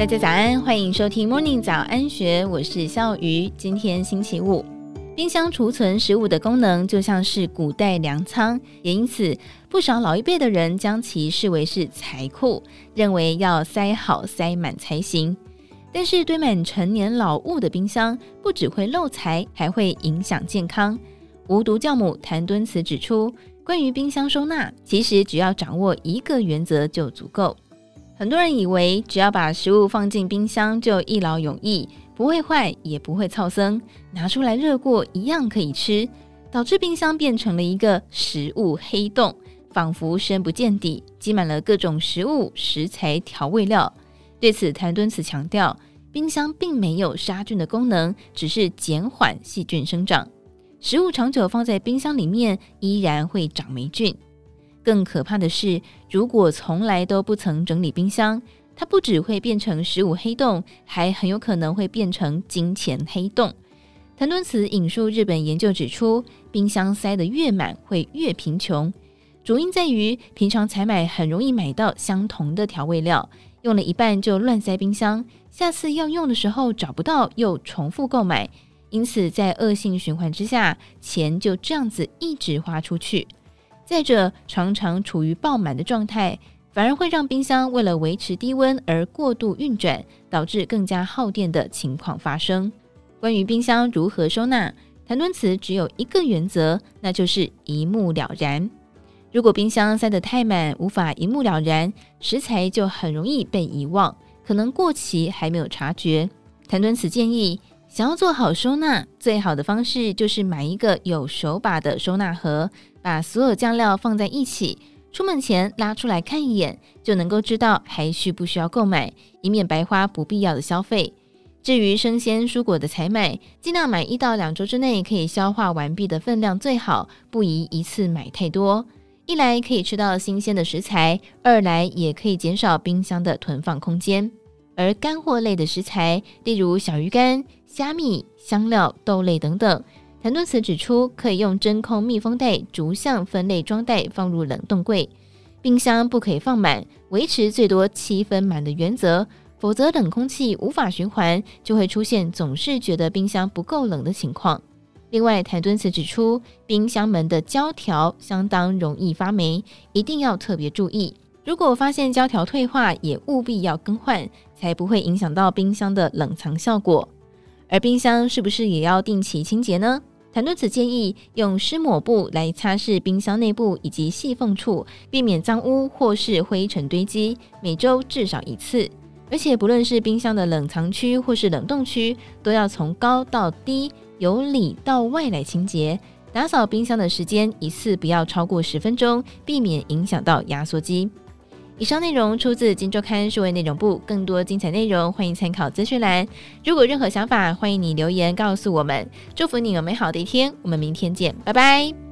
大家早安，欢迎收听 Morning 早安学，我是笑鱼。今天星期五，冰箱储存食物的功能就像是古代粮仓，也因此不少老一辈的人将其视为是财库，认为要塞好塞满才行。但是堆满陈年老物的冰箱，不只会漏财，还会影响健康。无毒酵母谭敦慈指出，关于冰箱收纳，其实只要掌握一个原则就足够。很多人以为只要把食物放进冰箱就一劳永逸，不会坏也不会噪声，拿出来热过一样可以吃，导致冰箱变成了一个食物黑洞，仿佛深不见底，积满了各种食物、食材、调味料。对此，谭敦慈强调，冰箱并没有杀菌的功能，只是减缓细菌生长。食物长久放在冰箱里面，依然会长霉菌。更可怕的是，如果从来都不曾整理冰箱，它不只会变成食物黑洞，还很有可能会变成金钱黑洞。谭敦慈引述日本研究指出，冰箱塞得越满，会越贫穷。主因在于平常采买很容易买到相同的调味料，用了一半就乱塞冰箱，下次要用的时候找不到，又重复购买，因此在恶性循环之下，钱就这样子一直花出去。再者，常常处于爆满的状态，反而会让冰箱为了维持低温而过度运转，导致更加耗电的情况发生。关于冰箱如何收纳，谭敦慈只有一个原则，那就是一目了然。如果冰箱塞得太满，无法一目了然，食材就很容易被遗忘，可能过期还没有察觉。谭敦慈建议，想要做好收纳，最好的方式就是买一个有手把的收纳盒。把所有酱料放在一起，出门前拉出来看一眼，就能够知道还需不需要购买，以免白花不必要的消费。至于生鲜蔬果的采买，尽量买一到两周之内可以消化完毕的分量最好，不宜一次买太多。一来可以吃到新鲜的食材，二来也可以减少冰箱的囤放空间。而干货类的食材，例如小鱼干、虾米、香料、豆类等等。谭敦慈指出，可以用真空密封袋逐项分类装袋，放入冷冻柜。冰箱不可以放满，维持最多七分满的原则，否则冷空气无法循环，就会出现总是觉得冰箱不够冷的情况。另外，谭敦慈指出，冰箱门的胶条相当容易发霉，一定要特别注意。如果发现胶条退化，也务必要更换，才不会影响到冰箱的冷藏效果。而冰箱是不是也要定期清洁呢？谭多子建议用湿抹布来擦拭冰箱内部以及细缝处，避免脏污或是灰尘堆积。每周至少一次，而且不论是冰箱的冷藏区或是冷冻区，都要从高到低，由里到外来清洁。打扫冰箱的时间一次不要超过十分钟，避免影响到压缩机。以上内容出自《金周刊》数位内容部，更多精彩内容欢迎参考资讯栏。如果任何想法，欢迎你留言告诉我们。祝福你有美好的一天，我们明天见，拜拜。